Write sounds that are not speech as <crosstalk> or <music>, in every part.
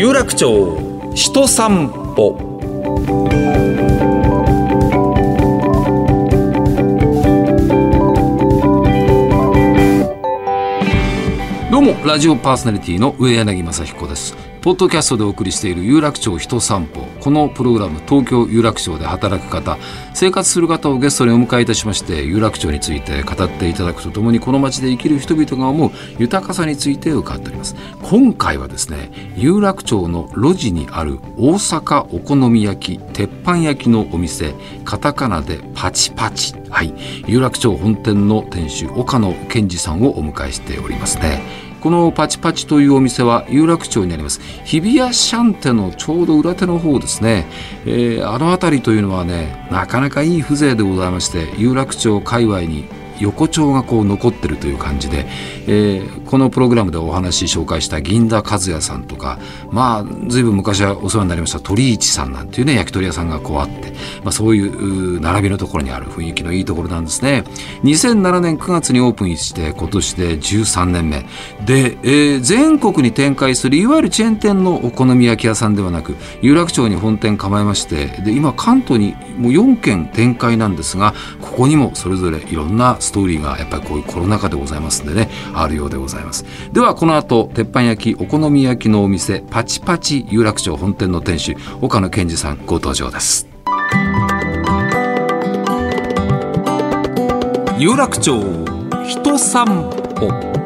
有楽町人散歩。どうもラジオパーソナリティの上柳正彦です。ポッドキャストでお送りしている有楽町人散歩。このプログラム東京有楽町で働く方生活する方をゲストにお迎えいたしまして有楽町について語っていただくとともにこの街で生きる人々が思う豊かさについて伺っております。今回はですね有楽町の路地にある大阪お好み焼き鉄板焼きのお店カタカナでパチパチ。はい。有楽町本店の店主岡野健二さんをお迎えしておりますね。このパチパチというお店は有楽町にあります。日比谷シャンテのちょうど裏手の方ですね、えーあの辺りというのはねなかなかいい風情でございまして有楽町界隈に横丁がこう残ってるという感じで、えーこのプログラムでお話紹介した銀田和也さんとかまあ随分昔はお世話になりました鳥市さんなんていうね焼き鳥屋さんがこうあって、まあ、そういう並びのところにある雰囲気のいいところなんですね。2007年9月にオープンして今年で13年目。で、えー全国に展開するいわゆるチェーン店のお好み焼き屋さんではなく有楽町に本店構えましてで今関東にもう4軒展開なんですがここにもそれぞれいろんなスストーリーがやっぱりこういうコロナ禍でございますんでねあるようでございます。ではこの後鉄板焼きお好み焼きのお店パチパチ有楽町本店の店主岡野健二さんご登場です。有楽町人散歩。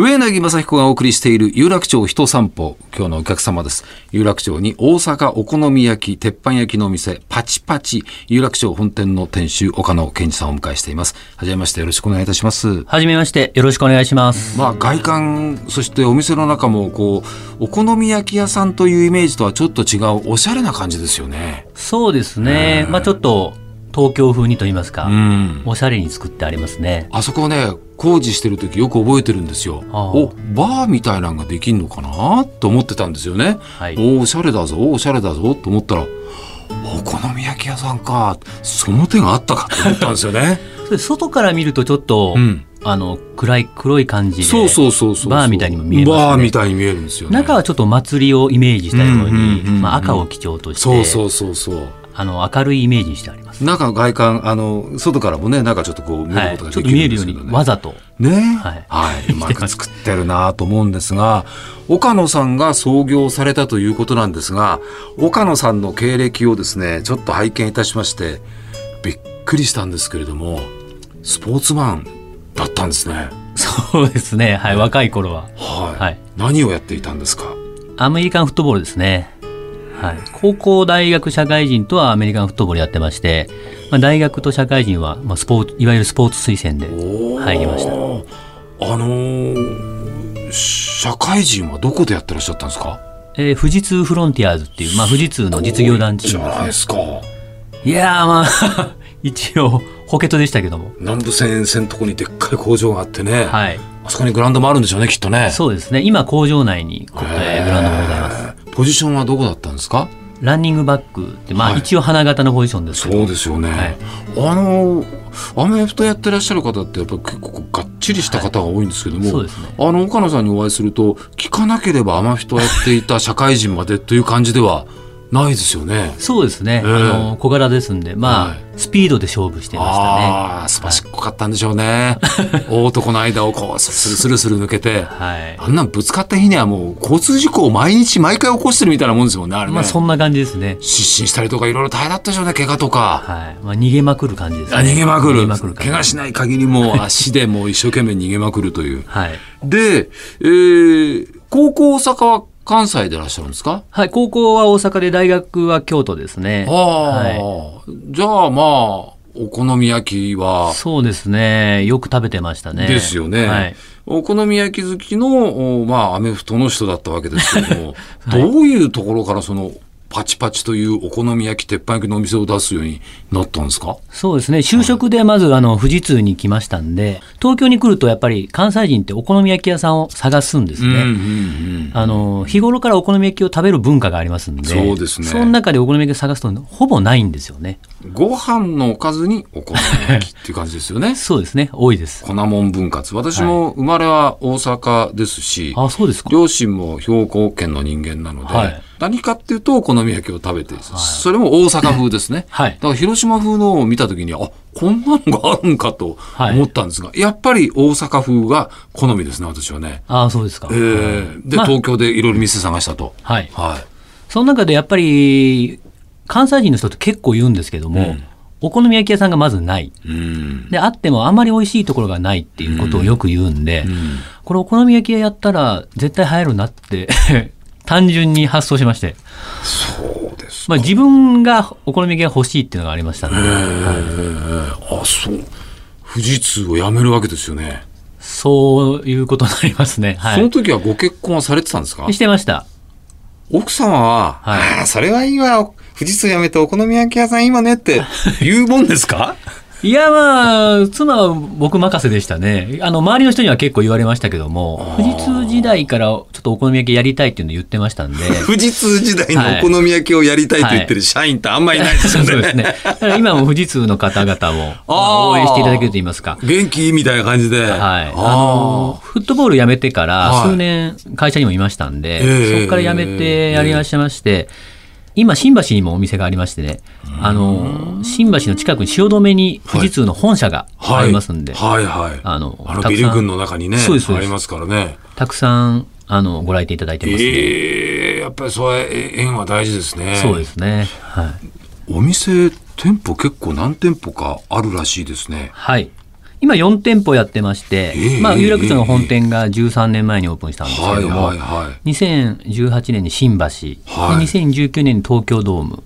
上柳正彦がお送りしている有楽町人散歩。今日のお客様です。有楽町に大阪お好み焼き鉄板焼きのお店パチパチ。有楽町本店の店主岡野健二さんをお迎えしています。はじめましてよろしくお願いいたします。はじめまして、よろしくお願いします。まあ外観そしてお店の中もこうお好み焼き屋さんというイメージとはちょっと違うおしゃれな感じですよね。そうですね。まあちょっと東京風にと言いますか、うん。おしゃれに作ってありますね。あそこね工事してる時よく覚えてるんですよ。おバーみたいなのができんのかな？と思ってたんですよね。はいおおしゃれだぞおしゃれだぞと思ったらお好み焼き屋さんかその手があったかと思ったんですよね。<laughs> それ外から見るとちょっと、うん、あの暗い黒い感じで、そうそうそうそうバーみたいにも見えますねバーみたいに見えるんですよね。中はちょっと祭りをイメージしたように、赤を基調として、そうそうそうそう。あの明るいイメージにしてあります。中の外観あの外からもね中ちょっとこう見るはい、ことがちょっとできる見えるようにんですけどね。わざと。ね？はいはい、<laughs> うまく作ってるなと思うんですが岡野さんが創業されたということなんですが岡野さんの経歴をですねちょっと拝見いたしましてびっくりしたんですけれどもスポーツマンだったんですね。そうですね。はい、若い頃は。はい、はい何をやっていたんですか？アメリカンフットボールですね。はい、高校、大学、社会人とはアメリカンフットボールやってまして、まあ、大学と社会人は、まあ、スポーツいわゆるスポーツ推薦で入りました。あのー社会人はどこでやってらっしゃったんですか？えー富士通フロンティアーズっていう、まあ、富士通の実業団チじゃームでないですか。す。いやーまあ <laughs> 一応補欠でしたけども、南部線線のとこにでっかい工場があってね、はい、あそこにグラウンドもあるんでしょうねきっとね。そうですね今工場内に、こえーグラウンドもござい。ポジションはどこだったんですか？ランニングバックって、まあ、はい。一応花形のポジションですけど、そうですよね、はい。あのアメフトやってらっしゃる方ってやっぱり結構がっちりした方が多いんですけども、そうですね。あの岡野さんにお会いすると聞かなければアメフトやっていた社会人までという感じではないですよね。そうですね、ええあの小柄ですんで、まあはいスピードで勝負してましたね。ああすばしっこかったんでしょうね。大 <laughs> 男の間をこうスルスルスル抜けて。はいあんなんぶつかった日にはもう交通事故を毎日毎回起こしてるみたいなもんですもんねあれね。まあそんな感じですね。失神したりとかいろいろ大変だったでしょうね怪我とか。はい。まあ逃げまくる感じですね。あ逃げまくる逃げまくる。怪我しない限りもう <laughs> 足でもう一生懸命逃げまくるという。はい。で、えー、高校大阪は関西でいらっしゃるんですか？はい。高校は大阪で大学は京都ですね。ああ、はじゃあまあお好み焼きは？そうですね。よく食べてましたね。ですよね、はい。お好み焼き好きのおまあアメフトの人だったわけですけれども、<laughs> はいどういうところからそのパチパチというお好み焼き鉄板焼きのお店を出すようになったんですか？そうですね。就職でまずあの富士通に来ましたんで、東京に来るとやっぱり関西人ってお好み焼き屋さんを探すんですね。うんうんうんあの日頃からお好み焼きを食べる文化がありますんで、そうですねその中でお好み焼きを探すとほぼないんですよね。ご飯のおかずにお好み焼きっていう感じですよね。<laughs> そうですね。多いです。粉もん分割。私も生まれは大阪ですし、あ、そうですか。両親も兵庫県の人間なので、はい何かっていうとお好み焼きを食べて、それも大阪風ですね。<laughs> はいだから広島風のを見た時に、あ、こんなのがあるんかとはい思ったんですが、やっぱり大阪風が好みですね、私はね。あ、そうですか。えーで、まあ東京でいろいろ店探したと。はい。はい。その中でやっぱり関西人の人って結構言うんですけども、お好み焼き屋さんがまずない。うん。で、あってもあまり美味しいところがないっていうことをよく言うんで、これお好み焼き屋やったら絶対流行るなって <laughs> 単純に発想しまして、そうです。まあ、自分がお好み焼きが欲しいっていうのがありましたね。あ、そう。富士通を辞めるわけですよね。そういうことになりますね。はそのい。時はご結婚はされてたんですか？してました。奥様は、はいああ、それはいいわ。富士通辞めてお好み焼き屋さんいいわねって言うもんですか？いやまあ、妻は僕任せでしたね。あの、周りの人には結構言われましたけども、富士通時代からちょっとお好み焼きやりたいっていうのを言ってましたんで。<laughs> 富士通時代のお好み焼きをやりたいと言ってる社員ってあんまりいないですよね。<laughs> そうですね。だから今も富士通の方々もまあ応援していただけると言いますか。元気みたいな感じで。はい。ああの、フットボール辞めてからはい数年会社にもいましたんで、ええそこから辞めてやりましてまして、今、新橋にもお店がありましてね、あの、新橋の近くに汐留に富士通の本社があありますんで、はいはい。あのあのたくさんビル群の中にね、そうですありますからね。たくさん、あの、ご来店いただいてますね。ええやっぱりそれ、え縁は大事ですね。そうですね。はい。お店、店舗結構何店舗かあるらしいですね。はい。今4店舗やってまして、ええまあ、有楽町の本店が13年前にオープンしたんですけども、はいはい。2018年に新橋、はい。で2019年に東京ドーム、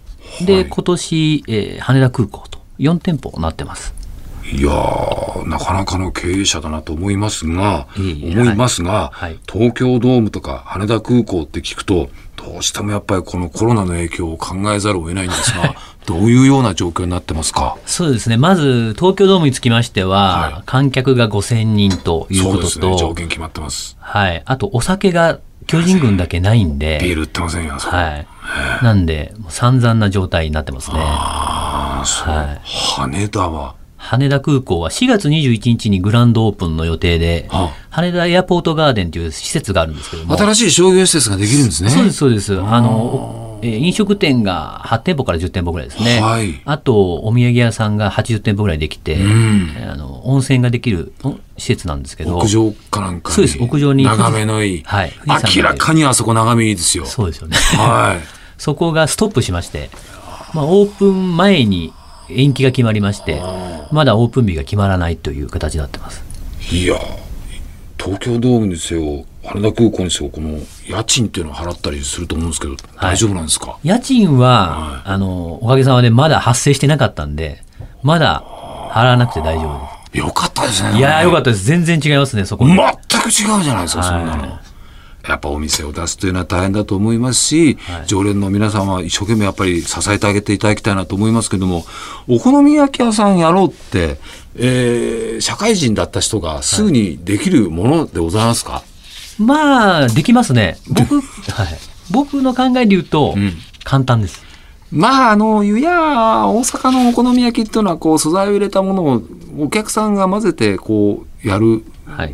で、はい。今年、えー羽田空港と4店舗なってます。いやー、なかなかの経営者だなと思いますが、思いますが、はい。東京ドームとか羽田空港って聞くと、どうしてもやっぱりこのコロナの影響を考えざるを得ないんですが、<laughs> どういうような状況になってますか？そうですね。まず、東京ドームにつきましては、はい観客が5000人ということそうですね、条と、件決まってます。はい。あと、お酒が巨人軍だけないんで、ビール売ってませんよ、はい。なんで、散々な状態になってますね。ああ、そう、はい羽田は、羽田空港は4月21日にグランドオープンの予定で、あ羽田エアポートガーデンという施設があるんですけども、新しい商業施設ができるんですね。そうです、そうです。あの、えー飲食店が8店舗から10店舗ぐらいですね。はいあと、お土産屋さんが80店舗ぐらいできて、んえーあの温泉ができるお施設なんですけど、屋上かなんかに。そうです屋上に眺めのいい。はい明らかにあそこ眺めいいですよ。そうですよね。はい。<laughs> そこがストップしまして、まあ、オープン前に延期が決まりまして、まだオープン日が決まらないという形になってます。いや、東京ドームにせよ、羽田空港にせよ、この家賃っていうのを払ったりすると思うんですけど、大丈夫なんですか、家賃は、あの、おかげさまでまだ発生してなかったんで、まだ払わなくて大丈夫でよかったですね。す。いやーよかったた。です。全然違いますね、そこで。全く違うじゃないですか、そんなの。はやっぱお店を出すというのは大変だと思いますし、常連の皆さんは一生懸命やっぱり支えてあげていただきたいなと思いますけども、お好み焼き屋さんやろうって、えー社会人だった人がすぐにできるものでございますか、まあ、できますね。僕、はい。僕の考えで言うと、ん簡単です。まあ、あの、湯や大阪のお好み焼きっていうのは、こう、素材を入れたものをお客さんが混ぜて、こう、やるはい。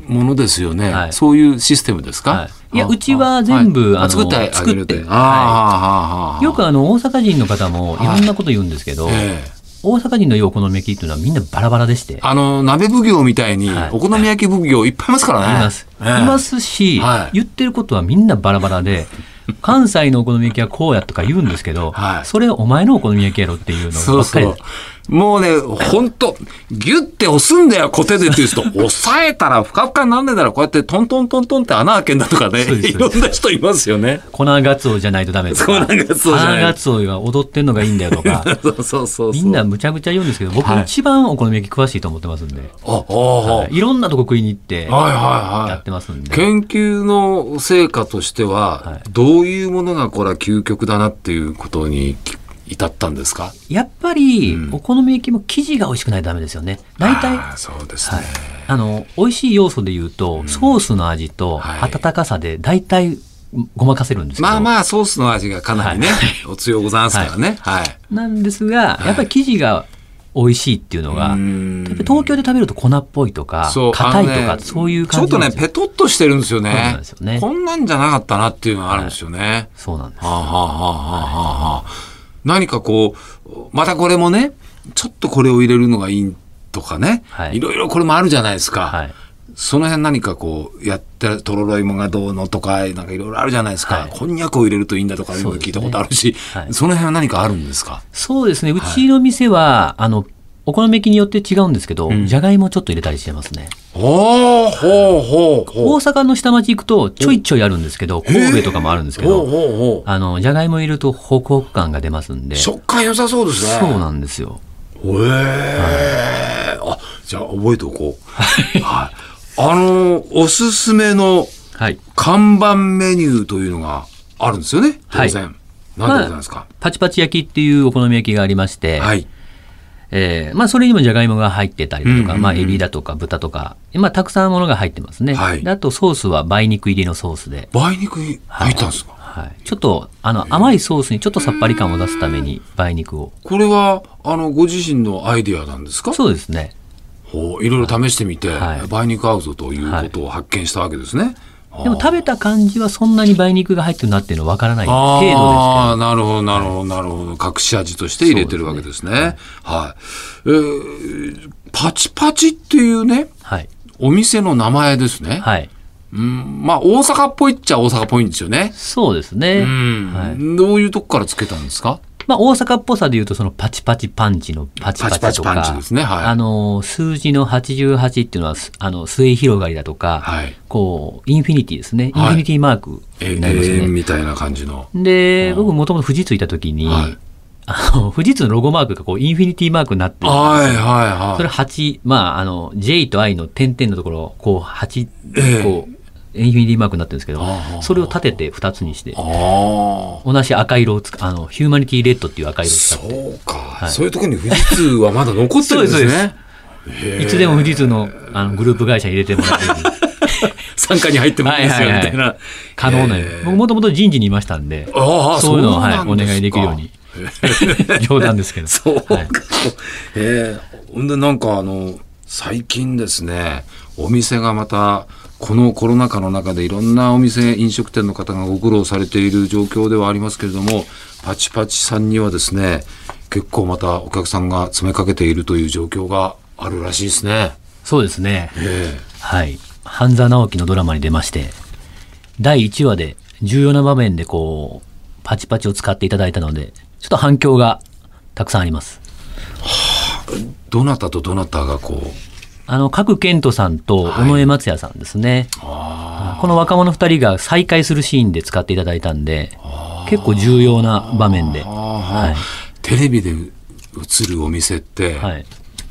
ものですよね。はい。そういうシステムですか、はい。いやあうちは全部あのはい作って。作って。ああ、はあはあはあよくあの、大阪人の方もい。ろんなこと言うんですけど、ええ。大阪人のお好み焼きっていうのはみんなバラバラでして。あの、鍋奉行みたいにはい、お好み焼き奉行いっぱいいますからね。います。い。ええ。ますし、はい。言ってることはみんなバラバラで、<laughs> 関西のお好み焼きはこうやとか言うんですけど、はい。それお前のお好み焼きやろっていうのそうそうばっかり。で。もうね、ほんと、ギュッて押すんだよ、コテでっていう人。<laughs> 押さえたらふかふかになんねえだろ、こうやってトントントントンって穴開けんだとかね。いろんな人いますよね。粉ガツオじゃないとダメとか。粉ガツオじゃない粉ガツオが踊ってんのがいいんだよとか。<laughs> そうそうそう。みんなむちゃくちゃ言うんですけど、僕はい一番お好み焼き詳しいと思ってますんで。あ、ああ、はいいろんなとこ食いに行って、はいはいはい。やってますんで。研究の成果としては、はいどういうものがこれは究極だなっていうことに至ったんですか？やっぱりうん、お好み焼きも生地が美味しくないとダメですよね。大体、そうですね。はい、あの美味しい要素で言うと、ソースの味とはい。温かさで大体ごまかせるんですけど、まあまあ、ソースの味がかなりね、はい。お強ございますからね。はい。なんですが、やっぱり生地が美味しいっていうのが、うーん。やっぱり東京で食べると粉っぽいとか硬いとか、ねそういうちょっとね、ペトッとしてるんですよそうなんねですよね。こんなんじゃなかったなっていうのがあるんですよね。そうなんです。はあ、はあはあはあはあはあ、何かこう、またこれもね、ちょっとこれを入れるのがいいとかね、はい。いろいろこれもあるじゃないですか。はい。その辺何かこう、やって、とろろ芋がどうのとか、なんかいろいろあるじゃないですか。はい。こんにゃくを入れるといいんだとか、聞いたことあるし、はい。その辺は何かあるんですか？そうですね。うちの店は、あのお好み焼きによって違うんですけど、じゃがいもちょっと入れたりしてますねほうほうほうほ大阪の下町行くとちょいちょいあるんですけど神戸とかもあるんですけどあのじゃがいも入れるとホクホク感が出ますんでう。そう食感良さそうですね。なんですよへえ、あ、じゃあ覚えておこう。はい。あの、おすすめのはい看板メニューというのがあるんですよね、当然。何でございますか、パチパチ焼きっていうお好み焼きがありまして、はい。えーまあ、それにもじゃがいもが入ってたりだとか、まあ、エビだとか豚とか、まあ、たくさんものが入ってますね、はい。であとソースは梅肉入りのソースで、梅肉入ったんですか、はい、ちょっとあの甘いソースにちょっとさっぱり感を出すために梅肉を。これは、あの、ご自身のアイディアなんですか？そうですね。ほういろいろ試してみて、はい。梅肉合うぞということを発見したわけですね。でも食べた感じはそんなに梅肉が入ってるなっていうのは分からない程度ですけああ、なるほど、なるほど、なるほど。隠し味として入れてるわけですね。はい。えーパチパチっていうね、ど、はいお店の名前ですね。はい、うん、まあ、大阪っぽいっちゃ大阪っぽいんですよね。そうですね、うん、はいどういうとこからつけたんですか？まあ、大阪っぽさでいうとそのパチパチパンチのパチパチとかパチパチパンチですねはいあの数字の88っていうのはすあの末広がりだとか、はい。こうインフィニティですねインはいフィニティマークえになりますね。みたいな感じの。で僕もともと富士通いた時に、はいあの富士通のロゴマークがこうインフィニティマークになってるはいはいはい。それ8まああの J と I の点々のところこう8ええこうインフィニティマークになってるんですけどそれを立てて2つにして。同じ赤色を使あのヒューマニティレッドっていう赤色を使って。そうか、そういうところに富士通はまだ残ってるんですね。いつでも富士通のあのグループ会社に入れてもらえるように参加に入ってもいいですよ、はいはいはい。みたいな。可能なよ。もともと人事にいましたんでそういうのを、はい、お願いできるように。<laughs> 冗談ですけど。そうか。はい。ええほんでなんかあの、最近ですね、お店がまた、このコロナ禍の中でいろんなお店、飲食店の方がご苦労されている状況ではありますけれども、パチパチさんにはですね、結構またお客さんが詰めかけているという状況があるらしいですね。そうですね。えはい。半沢直樹のドラマに出まして第1話で重要な場面でこうパチパチを使っていただいたのでちょっと反響がたくさんあります。えどなたとどなたがこう、あの角健人さんと尾上松也さんですね、この若者2人が再会するシーンで使っていただいたんで結構重要な場面で、あはい。テレビで映るお店って、はい、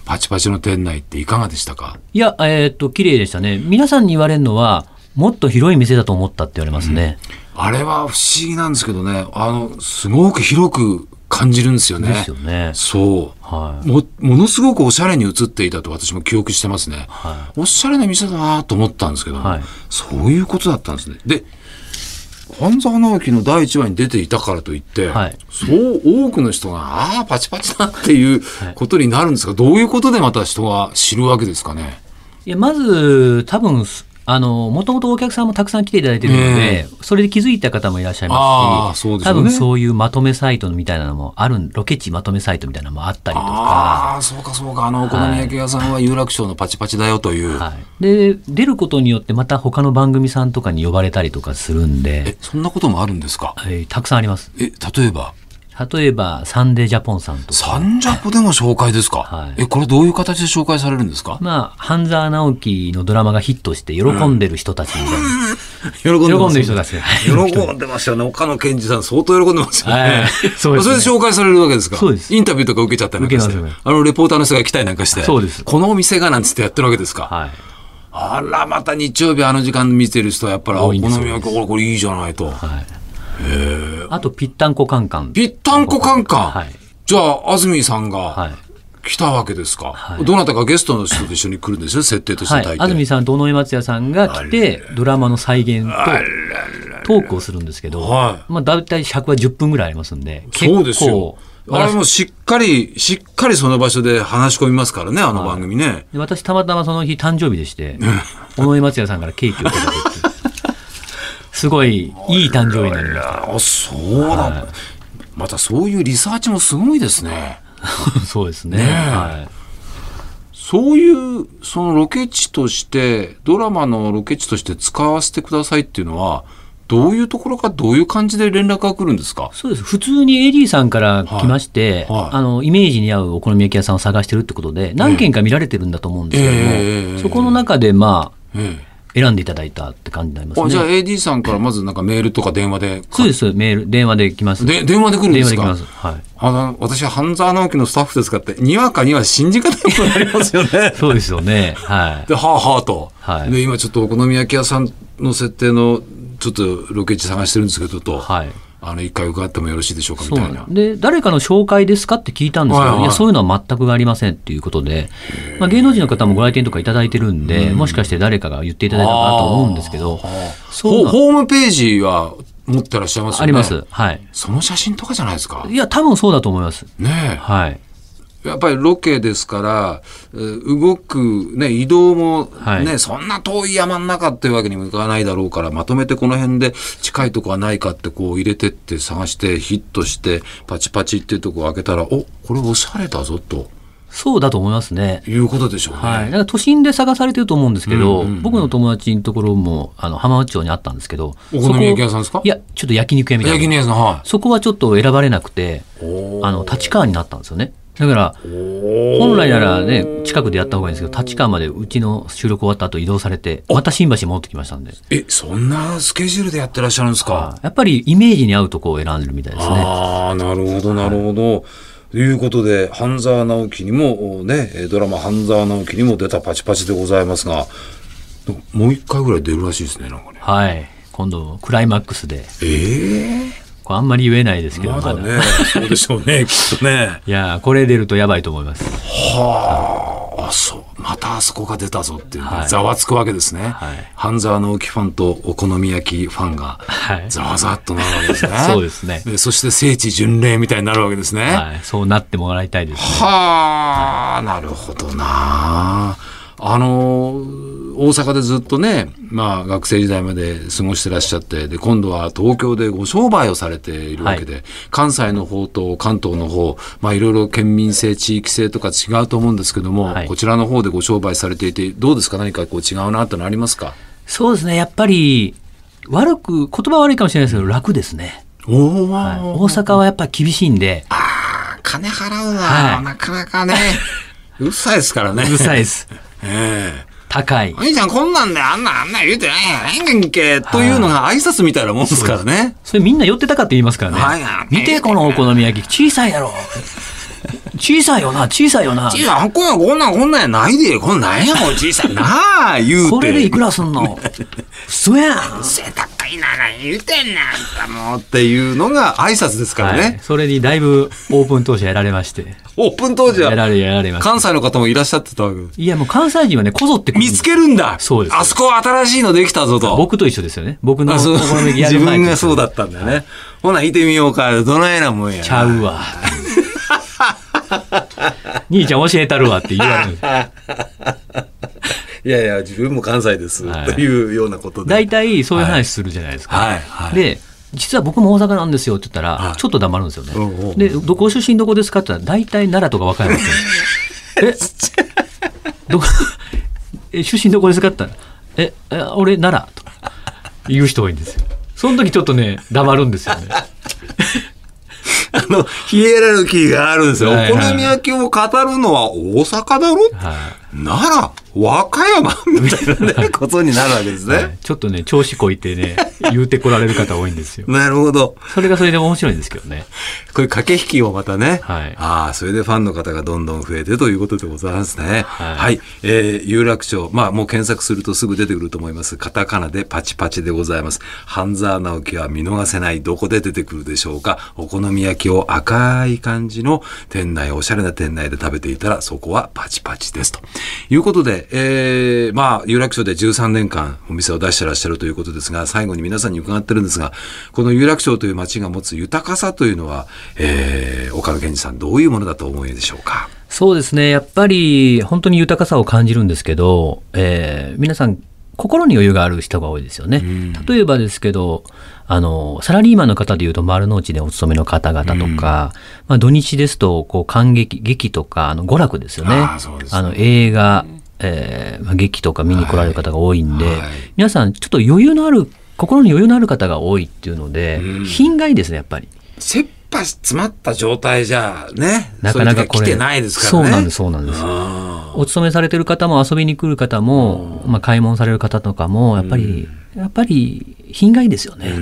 パチパチの店内っていかがでしたか？いやえーっと綺麗でしたね。皆さんに言われるのはもっと広い店だと思ったって言われますね、あれは不思議なんですけどね、あの、すごく広く感じるんですよね。ですよねそう。はいも、ものすごくおしゃれに映っていたと私も記憶してますね。はおしゃれな店だなと思ったんですけど、はいそういうことだったんですね。で、半沢直樹の第一話に出ていたからといって、はいそう多くの人が、ああ、パチパチだっていうことになるんですが、どういうことでまた人が知るわけですかね？いやまず多分あのもともとお客さんもたくさん来ていただいてるので、それで気づいた方もいらっしゃいますしすよね。多分そういうまとめサイトみたいなのもあるロケ地まとめサイトみたいなのもあったりとか、ああ、そうかそうか、あの、お好み焼き屋さんは有楽町のパチパチだよという。はい、で出ることによってまた他の番組さんとかに呼ばれたりとかするんで。え、、そんなこともあるんですか？はい、たくさんあります。え、例えば？例えば、サンデージャポンさんとか。サンジャポでも紹介ですか、はいえ、これどういう形で紹介されるんですか、まあ、半沢直樹のドラマがヒットして喜んでる人たちみたいな。喜ん喜んでる人たちね。喜んでましたよね。岡野健二さん相当喜んでますよね。はい <laughs> そうですねれで紹介されるわけですか？そうですインタビューとか受けちゃったりなんかして。受けますよあの、レポーターの人が来たりなんかして。そうですこのお店がなんつってやってるわけですか？はい。あら、また日曜日あの時間見てる人はやっぱり、あお好み焼き、これいいじゃないと。はい。あと、ぴったんこカンカン。ぴったんこカンカン。はいじゃあ、安住さんはがい。来たわけですか？はいどなたかゲストの人と一緒に来るんですよ、設定としてはい大。抵。安住さんと尾上松也さんが来て、ドラマの再現とトークをするんですけど、はまあ、だいたい尺は10分ぐらいありますんで、そうですよ。あれ私もしっかり、しっかりその場所で話し込みますからね、あの番組ね。で私、たまたまその日誕生日でして、尾上松也さんからケーキをいただくすごいいい誕生日になりました。あ、そうだ、またそういうリサーチもすごいですね。<laughs> そうですね。ねえ。はい。そういう、そのロケ地として、ドラマのロケ地として使わせてくださいっていうのは、どういうところか、どういう感じで連絡が来るんですか？そうです。普通に AD さんから来まして、はい。はい。あの、イメージに合うお好み焼き屋さんを探してるってことで、何軒か見られてるんだと思うんですけども、ええそこの中で、まえあ、選んでいただいたって感じになりますえ。あじゃあね。AD さんからまずなんかメールとか電話で。そうです。メール、電話で来ます。で、電話で来るんですか？電話で来ます。はい。あの、私は半沢直樹のスタッフですかって、にわかには信じ方なくなりますよね。<laughs> そうですよね。はい。で、はあはあと。はいで、今ちょっとお好み焼き屋さんの設定の、ちょっとロケ地探してるんですけど、と。はい。あの、一回伺ってもよろしいでしょうかみたいな。で、誰かの紹介ですかって聞いたんですけど、はいはいいや、そういうのは全くありませんっていうことで、まあ、芸能人の方もご来店とかいただいてるんで、もしかして誰かが言っていただいたのかなと思うんですけど、そうホームページは持ってらっしゃいますよね。あります。はい。その写真とかじゃないですか？いや、多分そうだと思います。ねはい。え。やっぱりロケですから、えー動く、ね、移動も、ね、はいそんな遠い山の中っていうわけにもいかないだろうから、まとめてこの辺で近いとこはないかってこう入れてって探して、ヒットして、パチパチっていうとこ開けたら、お、これおしゃれだぞ、とそうだと思いますね。いうことでしょうね。はい。だから都心で探されてると思うんですけど、うんうんうん僕の友達のところも、あの、浜松町にあったんですけど、お好み焼き屋さんですか？いや、ちょっと焼肉屋みたいな。焼き肉屋さん、はそこはちょっと選ばれなくて、あの、立川になったんですよね。だから、本来ならね、近くでやった方がいいんですけど、立川までうちの収録終わった後移動されて、また新橋に戻ってきましたんで、え、そんなスケジュールでやってらっしゃるんですか？やっぱりイメージに合うとこを選んでるみたいですね。ああ、なるほど、なるほど。ということで、半沢直樹にも、ね、えードラマ半沢直樹にも出たパチパチでございますが、もう一回ぐらい出るらしいですね、なんかね。はい。今度、クライマックスで、えこれあんまり言えないですえけど、まだね、そうでしょうね、<laughs> きっとね。いやーこれ出るとやばいと思います。はあ、あ、そう。またあそこが出たぞっていうざわつくわけですね。はい半沢直樹ファンとお好み焼きファンが、はい。ざわざわっとなるわけですね。<laughs> そうですねでそして聖地巡礼みたいになるわけですね。はい。そうなってもらいたいですね。はあ、なるほどな。あの、大阪でずっとね、まあ学生時代まで過ごしてらっしゃって、で、今度は東京でご商売をされているわけで、関西の方と関東の方、まあいろいろ県民性、地域性とか違うと思うんですけども、はい。こちらの方でご商売されていて、どうですか？何かこう違うなってのありますか？そうですね。やっぱり、悪く、言葉悪いかもしれないですけど、楽ですね。おお、はい、大阪はやっぱり厳しいんで、ああ、金払うな、はい。なかなかね、<laughs> うるさいですからね。うるさいです。ええ高いお。兄ちゃんこんなんであんなあんな言うてないやないんけというのが挨拶みたいなもんですからね。それみんな寄ってたかって言いますからね。はいはい見て、このお好み焼き。小さいやろ。小さいよな、小さいよな。いや、こんなんこんなんこんなんやないで、こんなんやもん小さいなあ、言うて。これでいくらすんの？嘘やん。背高いなら言うてんな、あんたもうっていうのが挨拶ですからはいね。。それにだいぶオープン当初やられまして。オープン当時はやられ、やられました。関西の方もいらっしゃってたわけ。いや、もう関西人はね、こぞって見つけるんだそうですあそこ新しいのできたぞと。僕と一緒ですよね。僕のおあそう好み焼きや自る前分がそうだったんだよね。ほな、いてみようか。どないなもんや。ちゃうわ。<laughs> 兄ちゃん教えたるわって言われる。<laughs> いやいや、自分も関西です。はいというようなことで。大体そういう話するじゃないですか。はいはいで、実は僕も大阪なんですよって言ったら、はいちょっと黙るんですよね。うんうんで、どこ出身どこですかって言ったら、大体奈良とか和歌山って。<laughs> え、どこ、え、出身どこですかって言ったら、え、え俺奈良とか言う人多いんですよ。その時ちょっとね、黙るんですよね。あの、ヒエラルキーがあるんですよ。お好み焼きを語るのは大阪だろはなら、和歌山？<laughs> みたいなね、ことになるわけですいはいね。ちょっとね、調子こいてね、言うてこられる方多いんですよ。<laughs> なるほど。それがそれで面白いんですけどね。こういう駆け引きをまたね。はいああ、それでファンの方がどんどん増えてということでございますね。は。はいいえー有楽町。まあ、もう検索するとすぐ出てくると思います。カタカナでパチパチでございます。半沢直樹は見逃せない。どこで出てくるでしょうか？お好み焼きを赤い感じの店内、おしゃれな店内で食べていたら、そこはパチパチです。ということで、えーまあ、有楽町で13年間お店を出してらっしゃるということですが、最後に皆さんに伺ってるんですが、この有楽町という街が持つ豊かさというのは、えー岡野健二さん、どういうものだと思いでしょうか？そうですね。やっぱり本当に豊かさを感じるんですけど、えー皆さん心に余裕がある人が多いですよね。例えばですけど、あの、サラリーマンの方でいうと丸の内でお勤めの方々とか、まあ土日ですと、こう、感激、劇とか、あの、娯楽ですよね。あねあの、映画、えーまあ劇とか見に来られる方が多いんで、はいはい皆さんちょっと余裕のある、心に余裕のある方が多いっていうので、うん品がいいですね、やっぱり。切羽詰まった状態じゃね、なかなか来てないですからね。そうなんです、そうなんです。あお勤めされてる方も遊びに来る方も、まあ、買い物される方とかもやっぱり、やっぱり品がいいですよね。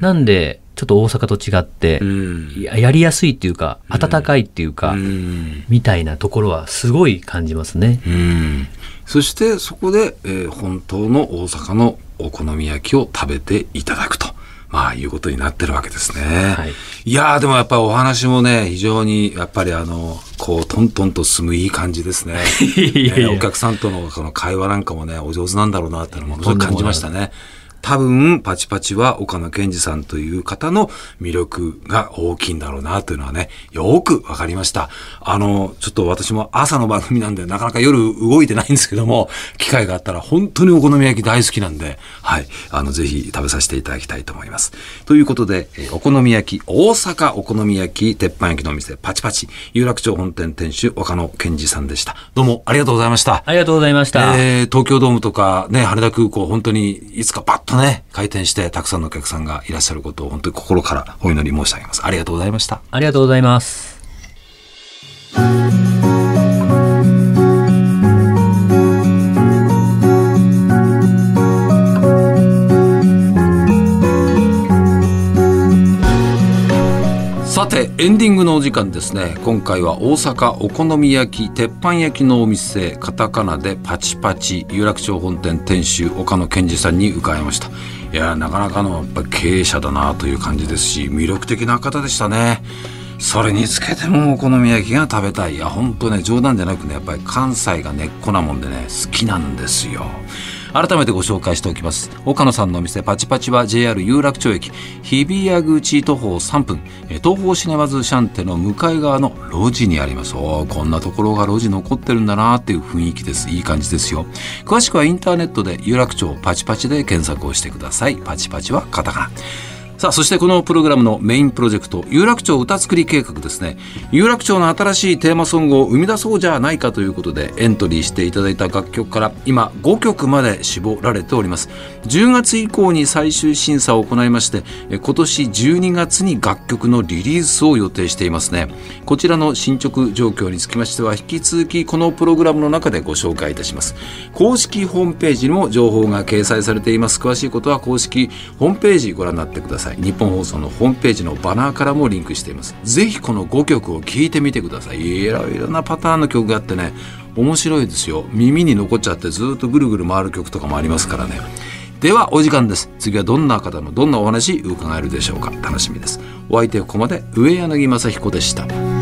なんでちょっと大阪と違って、うんややりやすいっていうか温かいっていうか、うんみたいなところはすごい感じますね。うんそしてそこで、えー本当の大阪のお好み焼きを食べていただくと。まあ、いうことになってるわけですね。はいいやー、でもやっぱりお話もね、非常に、やっぱりあの、こう、トントンと進むいい感じですね。<laughs> いやいやねお客さんとのこの会話なんかもね、お上手なんだろうなっていうのものすごく感じましたね。多分、パチパチは岡野健二さんという方の魅力が大きいんだろうなというのはね、よくわかりました。あの、ちょっと私も朝の番組なんでなかなか夜動いてないんですけども、機会があったら本当にお好み焼き大好きなんで、はい、あの、ぜひ食べさせていただきたいと思います。ということで、えーお好み焼き、大阪お好み焼き鉄板焼きのお店、パチパチ、有楽町本店店主、岡野健二さんでした。どうもありがとうございました。ありがとうございました。えー東京ドームとかね、羽田空港、本当にいつかパッとね、開店して、たくさんのお客さんがいらっしゃることを本当に心からお祈り申し上げます。ありがとうございました。ありがとうございます。エンディングのお時間ですね。今回は大阪お好み焼き、鉄板焼きのお店、カタカナでパチパチ、有楽町本店店主、岡野健二さんに伺いました。いや、なかなかのやっぱ経営者だなという感じですし、魅力的な方でしたね。それにつけてもお好み焼きが食べたい。いや、本当ね、冗談じゃなくね、やっぱり関西が根っこなもんでね、好きなんですよ。改めてご紹介しておきます。岡野さんのお店パチパチは JR 有楽町駅。日比谷口徒歩3分。東宝シネマズシャンテの向かい側の路地にあります。おこんなところが路地残ってるんだなっていう雰囲気です。いい感じですよ。詳しくはインターネットで有楽町パチパチで検索をしてください。パチパチはカタカナ。さあ、そしてこのプログラムのメインプロジェクト、有楽町歌作り計画ですね。有楽町の新しいテーマソングを生み出そうじゃないかということで、エントリーしていただいた楽曲から、今5曲まで絞られております。10月以降に最終審査を行いまして、今年12月に楽曲のリリースを予定していますね。こちらの進捗状況につきましては、引き続きこのプログラムの中でご紹介いたします。公式ホームページにも情報が掲載されています。詳しいことは公式ホームページご覧になってくださいい。日本放送のホームページのバナーからもリンクしています。ぜひこの5曲を聴いてみてください。いろいろなパターンの曲があってね、面白いですよ。耳に残っちゃってずっとぐるぐる回る曲とかもありますからね。ではお時間です。次はどんな方のどんなお話伺えるでしょうか。楽しみです。お相手はここまで上柳正彦でした。